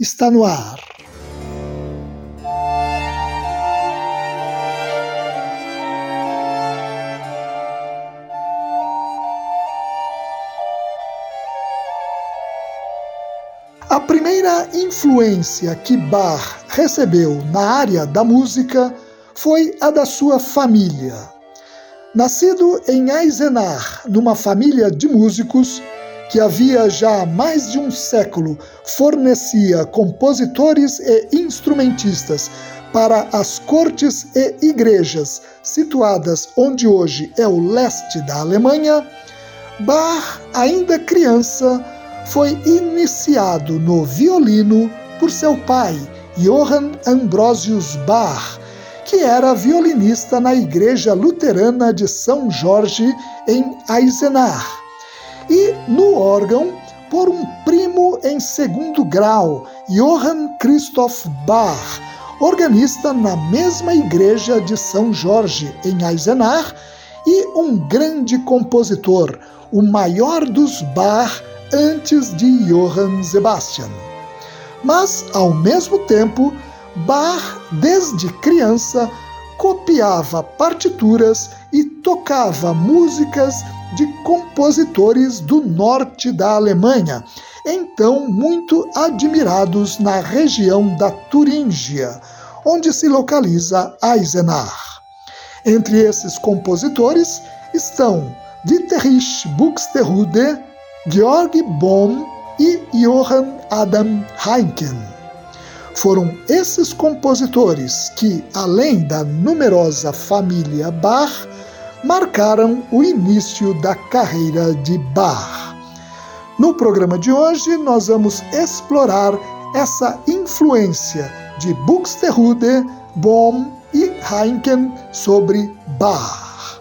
está no ar. A primeira influência que Bach recebeu na área da música foi a da sua família. Nascido em Eisenach, numa família de músicos, que havia já mais de um século fornecia compositores e instrumentistas para as cortes e igrejas situadas onde hoje é o leste da Alemanha, Bach, ainda criança, foi iniciado no violino por seu pai, Johann Ambrosius Bach, que era violinista na Igreja Luterana de São Jorge, em Eisenach e no órgão por um primo em segundo grau, Johann Christoph Bach, organista na mesma igreja de São Jorge, em Eisenach, e um grande compositor, o maior dos Bach antes de Johann Sebastian. Mas, ao mesmo tempo, Bach, desde criança, copiava partituras e tocava músicas de compositores do norte da Alemanha, então muito admirados na região da Turíngia, onde se localiza Eisenach. Entre esses compositores estão Dieterich Buxtehude, Georg Bohm e Johann Adam Heinken. Foram esses compositores que, além da numerosa família Bach, marcaram o início da carreira de Bach. No programa de hoje, nós vamos explorar essa influência de Buxtehude, Bohm e Heinken sobre Bach.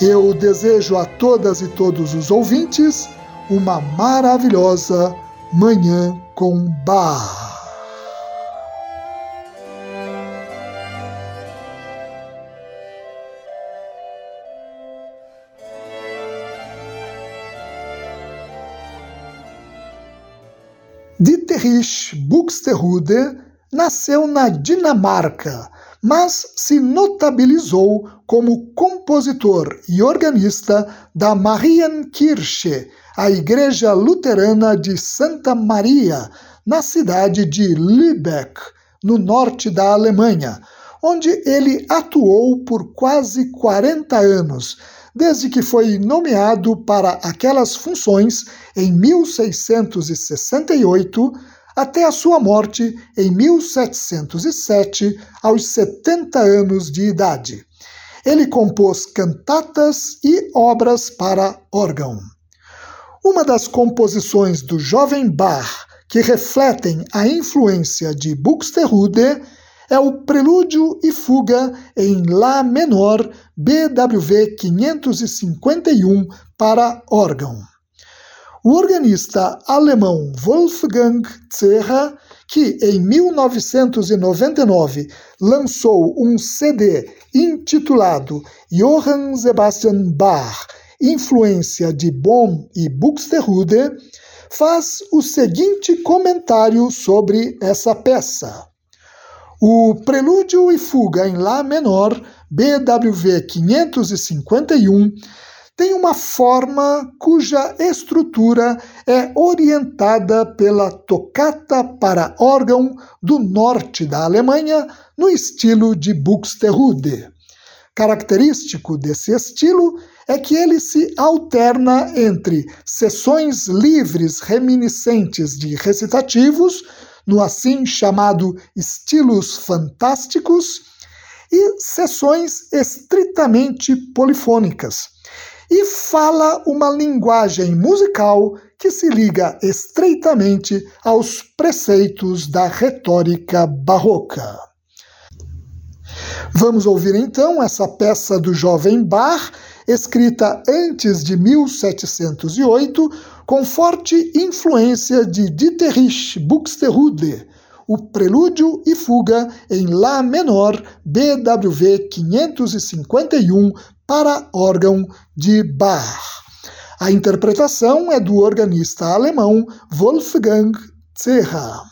Eu desejo a todas e todos os ouvintes uma maravilhosa Manhã com Bach. Dieterich Buxtehude nasceu na Dinamarca, mas se notabilizou como compositor e organista da Marienkirche, a igreja luterana de Santa Maria, na cidade de Lübeck, no norte da Alemanha, onde ele atuou por quase 40 anos, desde que foi nomeado para aquelas funções em 1668 até a sua morte em 1707, aos 70 anos de idade. Ele compôs cantatas e obras para órgão. Uma das composições do jovem Bach que refletem a influência de Buxtehude é o Prelúdio e Fuga em Lá menor BWV 551 para órgão. O organista alemão Wolfgang Zerra, que em 1999 lançou um CD intitulado Johann Sebastian Bach, influência de Bohm e Buxtehude, faz o seguinte comentário sobre essa peça. O Prelúdio e Fuga em Lá menor, BWV 551, tem uma forma cuja estrutura é orientada pela tocata para órgão do norte da Alemanha, no estilo de Buxtehude. Característico desse estilo é que ele se alterna entre sessões livres reminiscentes de recitativos no assim chamado estilos fantásticos, e sessões estritamente polifônicas, e fala uma linguagem musical que se liga estreitamente aos preceitos da retórica barroca. Vamos ouvir então essa peça do jovem Bach, escrita antes de 1708, com forte influência de Dieterich Buxtehude, o Prelúdio e Fuga em Lá menor, BWV 551, para órgão de Bach. A interpretação é do organista alemão Wolfgang Zerra.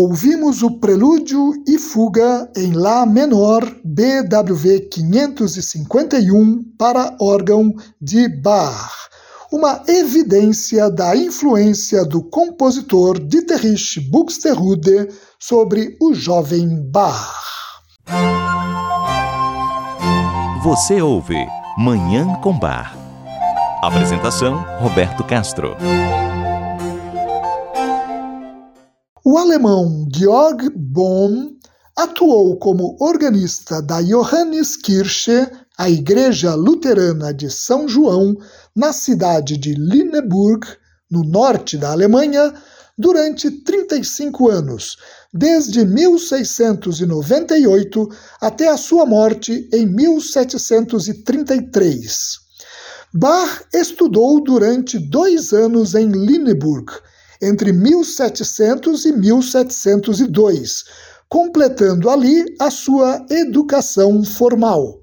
Ouvimos o prelúdio e fuga em Lá menor BWV 551 para órgão de Bach, uma evidência da influência do compositor Dieterich Buxtehude sobre o jovem Bach. Você ouve Manhã com Bar. Apresentação Roberto Castro. O alemão Georg Bohm atuou como organista da Johanneskirche, a Igreja Luterana de São João, na cidade de Lüneburg, no norte da Alemanha, durante 35 anos, desde 1698 até a sua morte em 1733. Bach estudou durante dois anos em Lüneburg entre 1700 e 1702, completando ali a sua educação formal.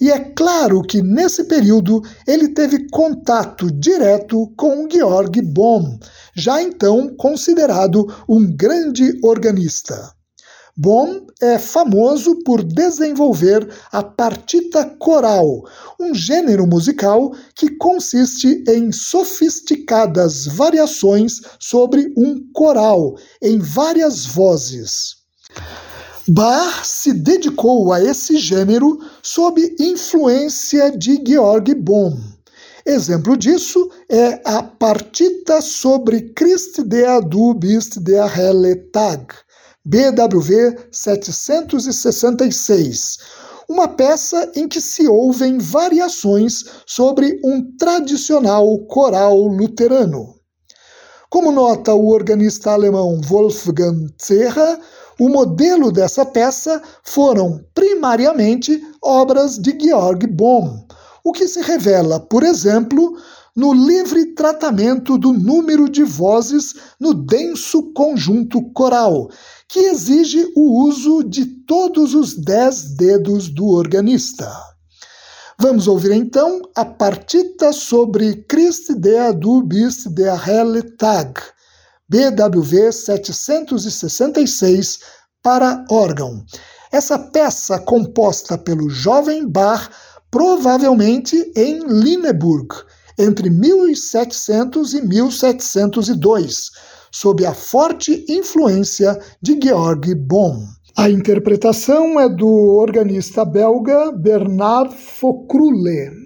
E é claro que nesse período ele teve contato direto com Georg Bohm, já então considerado um grande organista. Bohm é famoso por desenvolver a partita coral, um gênero musical que consiste em sofisticadas variações sobre um coral, em várias vozes. Bach se dedicou a esse gênero sob influência de Georg Bohm. Exemplo disso é a partita sobre Christ der du bist der helle Tag, BWV 766, uma peça em que se ouvem variações sobre um tradicional coral luterano. Como nota o organista alemão Wolfgang Zerra, o modelo dessa peça foram primariamente obras de Georg Bohm, o que se revela, por exemplo, no livre tratamento do número de vozes no denso conjunto coral, que exige o uso de todos os dez dedos do organista. Vamos ouvir então a partita sobre Christ der du bist der helle Tag, BWV 766, para órgão. Essa peça, composta pelo jovem Bach, provavelmente em Lüneburg, entre 1700 e 1702, sob a forte influência de Georg Bohm. A interpretação é do organista belga Bernard Focrulle.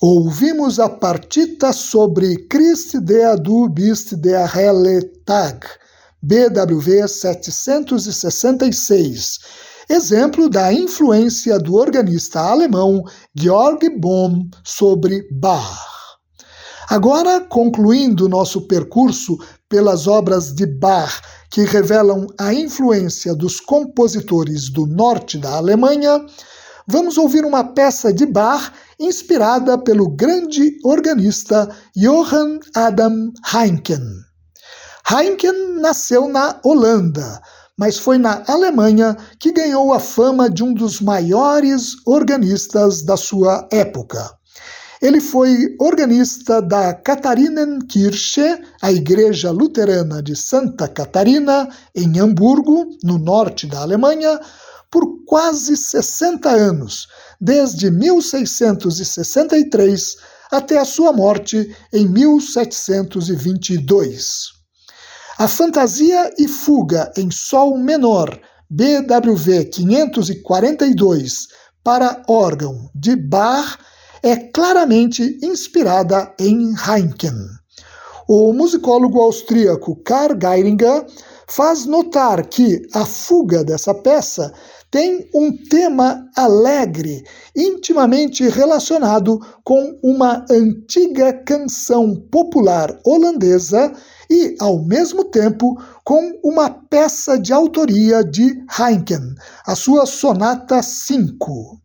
Ouvimos a partita sobre Christ dea du bist der helle Tag, BWV 766, exemplo da influência do organista alemão Georg Bohm sobre Bach. Agora, concluindo nosso percurso pelas obras de Bach que revelam a influência dos compositores do norte da Alemanha, vamos ouvir uma peça de Bach inspirada pelo grande organista Johann Adam Heinken. Heinken nasceu na Holanda, mas foi na Alemanha que ganhou a fama de um dos maiores organistas da sua época. Ele foi organista da Katharinenkirche, a igreja luterana de Santa Catarina, em Hamburgo, no norte da Alemanha, por quase 60 anos, desde 1663 até a sua morte em 1722. A Fantasia e Fuga em Sol Menor, BWV 542, para órgão de Bach, é claramente inspirada em Heinken. O musicólogo austríaco Karl Geiringer faz notar que a fuga dessa peça tem um tema alegre, intimamente relacionado com uma antiga canção popular holandesa e, ao mesmo tempo, com uma peça de autoria de Heinken, a sua Sonata 5.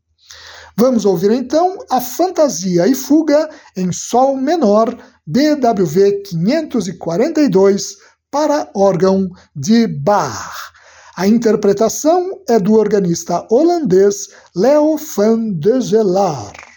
Vamos ouvir então a Fantasia e Fuga em Sol menor, BWV 542, para órgão de Bach. A interpretação é do organista holandês Leo van de Zelaar.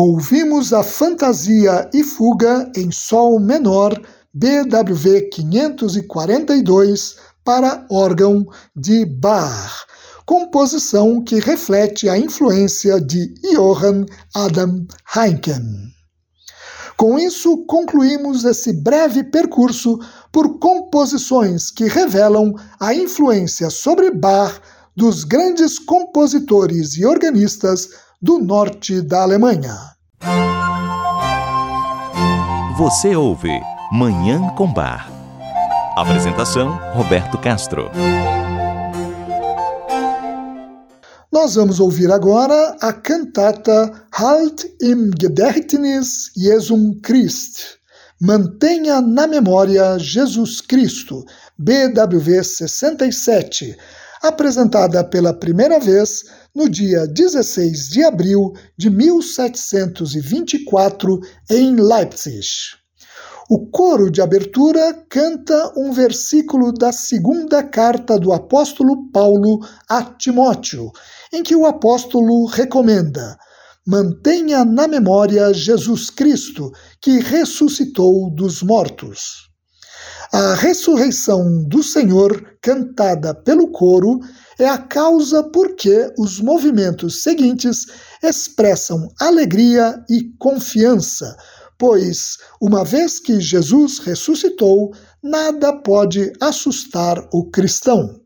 Ouvimos a Fantasia e Fuga em Sol menor BWV 542 para órgão de Bach, composição que reflete a influência de Johann Adam Heinken. Com isso, concluímos esse breve percurso por composições que revelam a influência sobre Bach dos grandes compositores e organistas do norte da Alemanha. Você ouve Manhã com Bar. Apresentação: Roberto Castro. Nós vamos ouvir agora a cantata Halt im Gedächtnis Jesum Christ. Mantenha na memória Jesus Cristo, BWV 67, apresentada pela primeira vez no dia 16 de abril de 1724 em Leipzig. O coro de abertura canta um versículo da segunda carta do apóstolo Paulo a Timóteo, em que o apóstolo recomenda: mantenha na memória Jesus Cristo, que ressuscitou dos mortos. A ressurreição do Senhor, cantada pelo coro, é a causa por que os movimentos seguintes expressam alegria e confiança pois, uma vez que Jesus ressuscitou, nada pode assustar o cristão.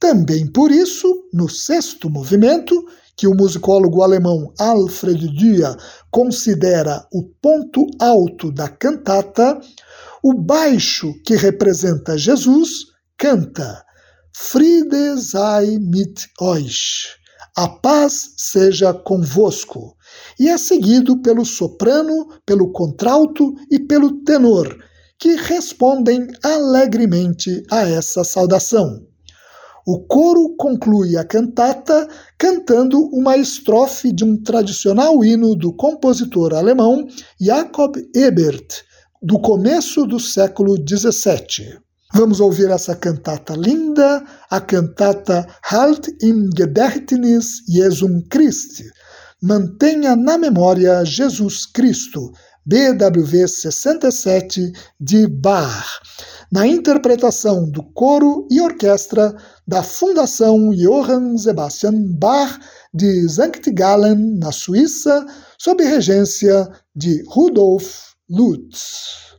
Também por isso, no sexto movimento, que o musicólogo alemão Alfred Dürer considera o ponto alto da cantata, o baixo que representa Jesus canta Friede sei mit euch. A paz seja convosco. E é seguido pelo soprano, pelo contralto e pelo tenor, que respondem alegremente a essa saudação. O coro conclui a cantata cantando uma estrofe de um tradicional hino do compositor alemão Jakob Ebert, do começo do século XVII. Vamos ouvir essa cantata linda, a cantata Halt im Gedächtnis Jesum Christ. Mantenha na memória Jesus Cristo, BWV 67 de Bach, na interpretação do coro e orquestra da Fundação Johann Sebastian Bach de St. Gallen, na Suíça, sob regência de Rudolf Lutz.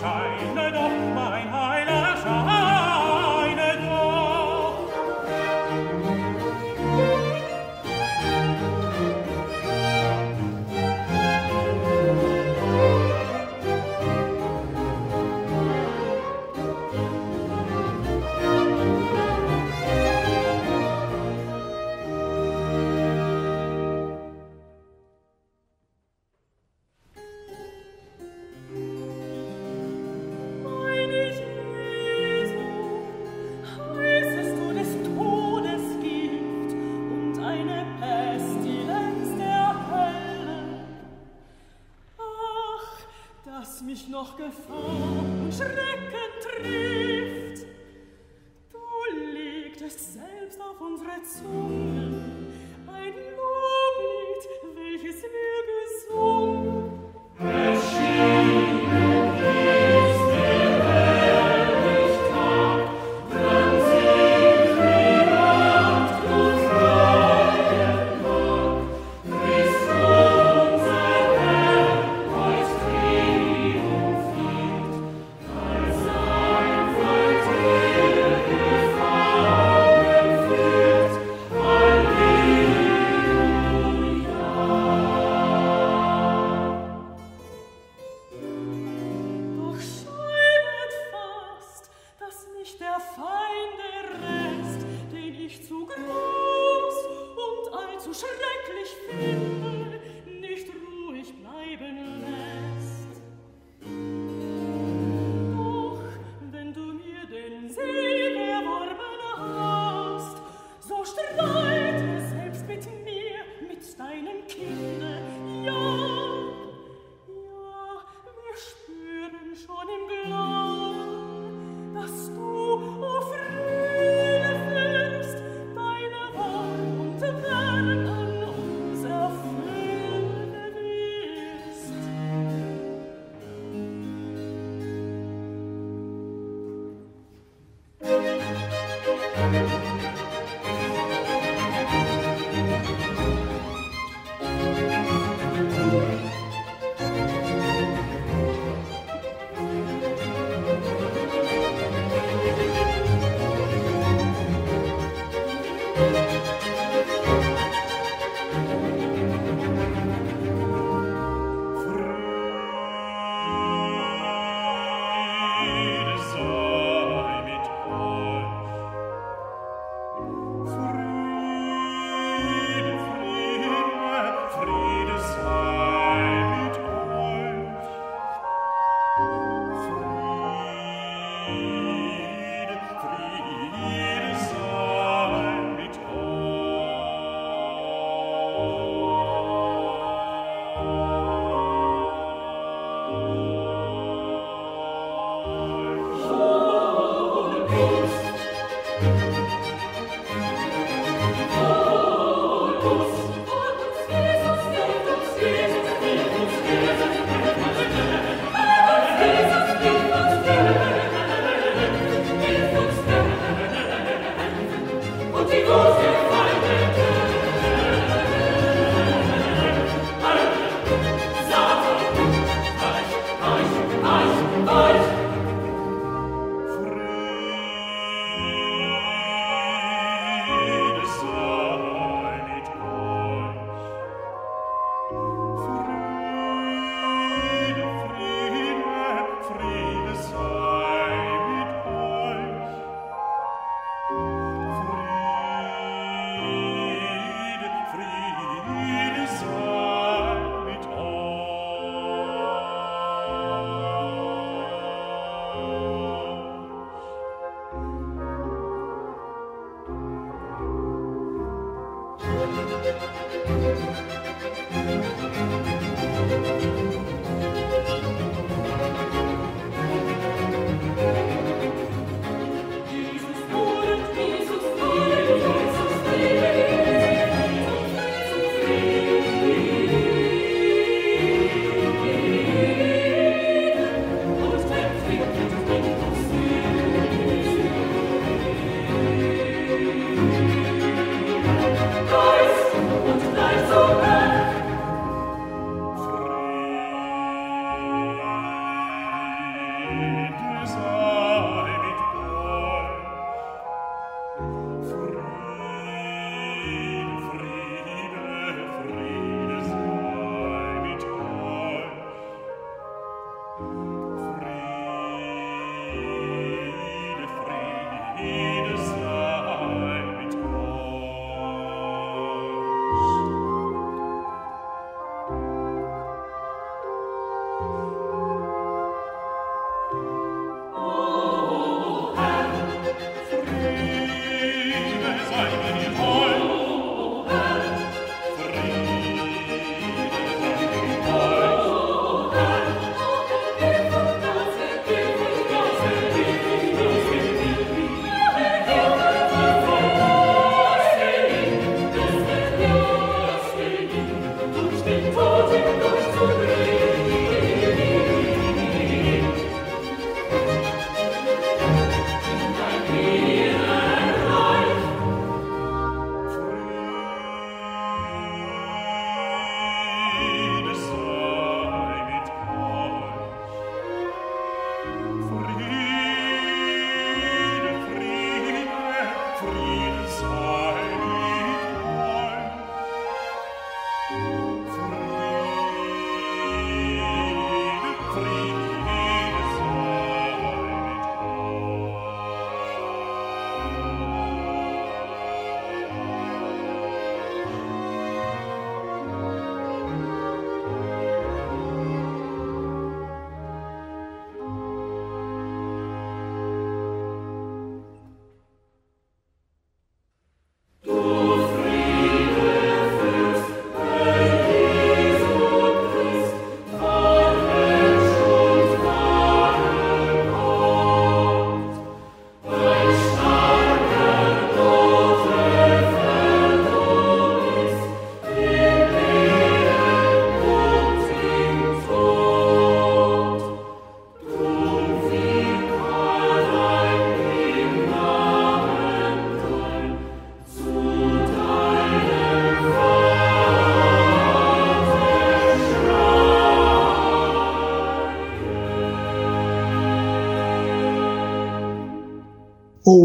scheine doch mal.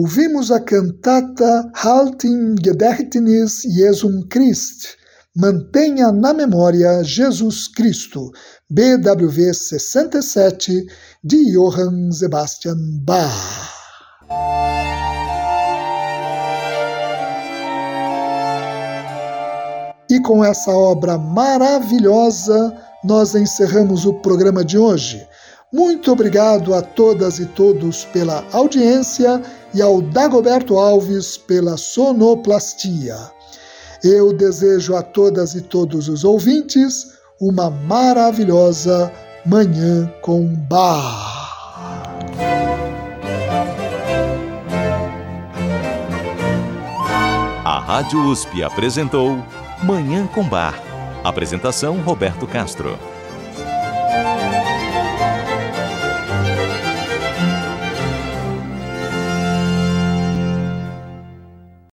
Ouvimos a cantata Halt im Gedächtnis Jesum Christ, Mantenha na Memória Jesus Cristo, BWV 67, de Johann Sebastian Bach. E com essa obra maravilhosa, nós encerramos o programa de hoje. Muito obrigado a todas e todos pela audiência e ao Dagoberto Alves pela sonoplastia. Eu desejo a todas e todos os ouvintes uma maravilhosa Manhã com Bar. A Rádio USP apresentou Manhã com Bar. Apresentação Roberto Castro.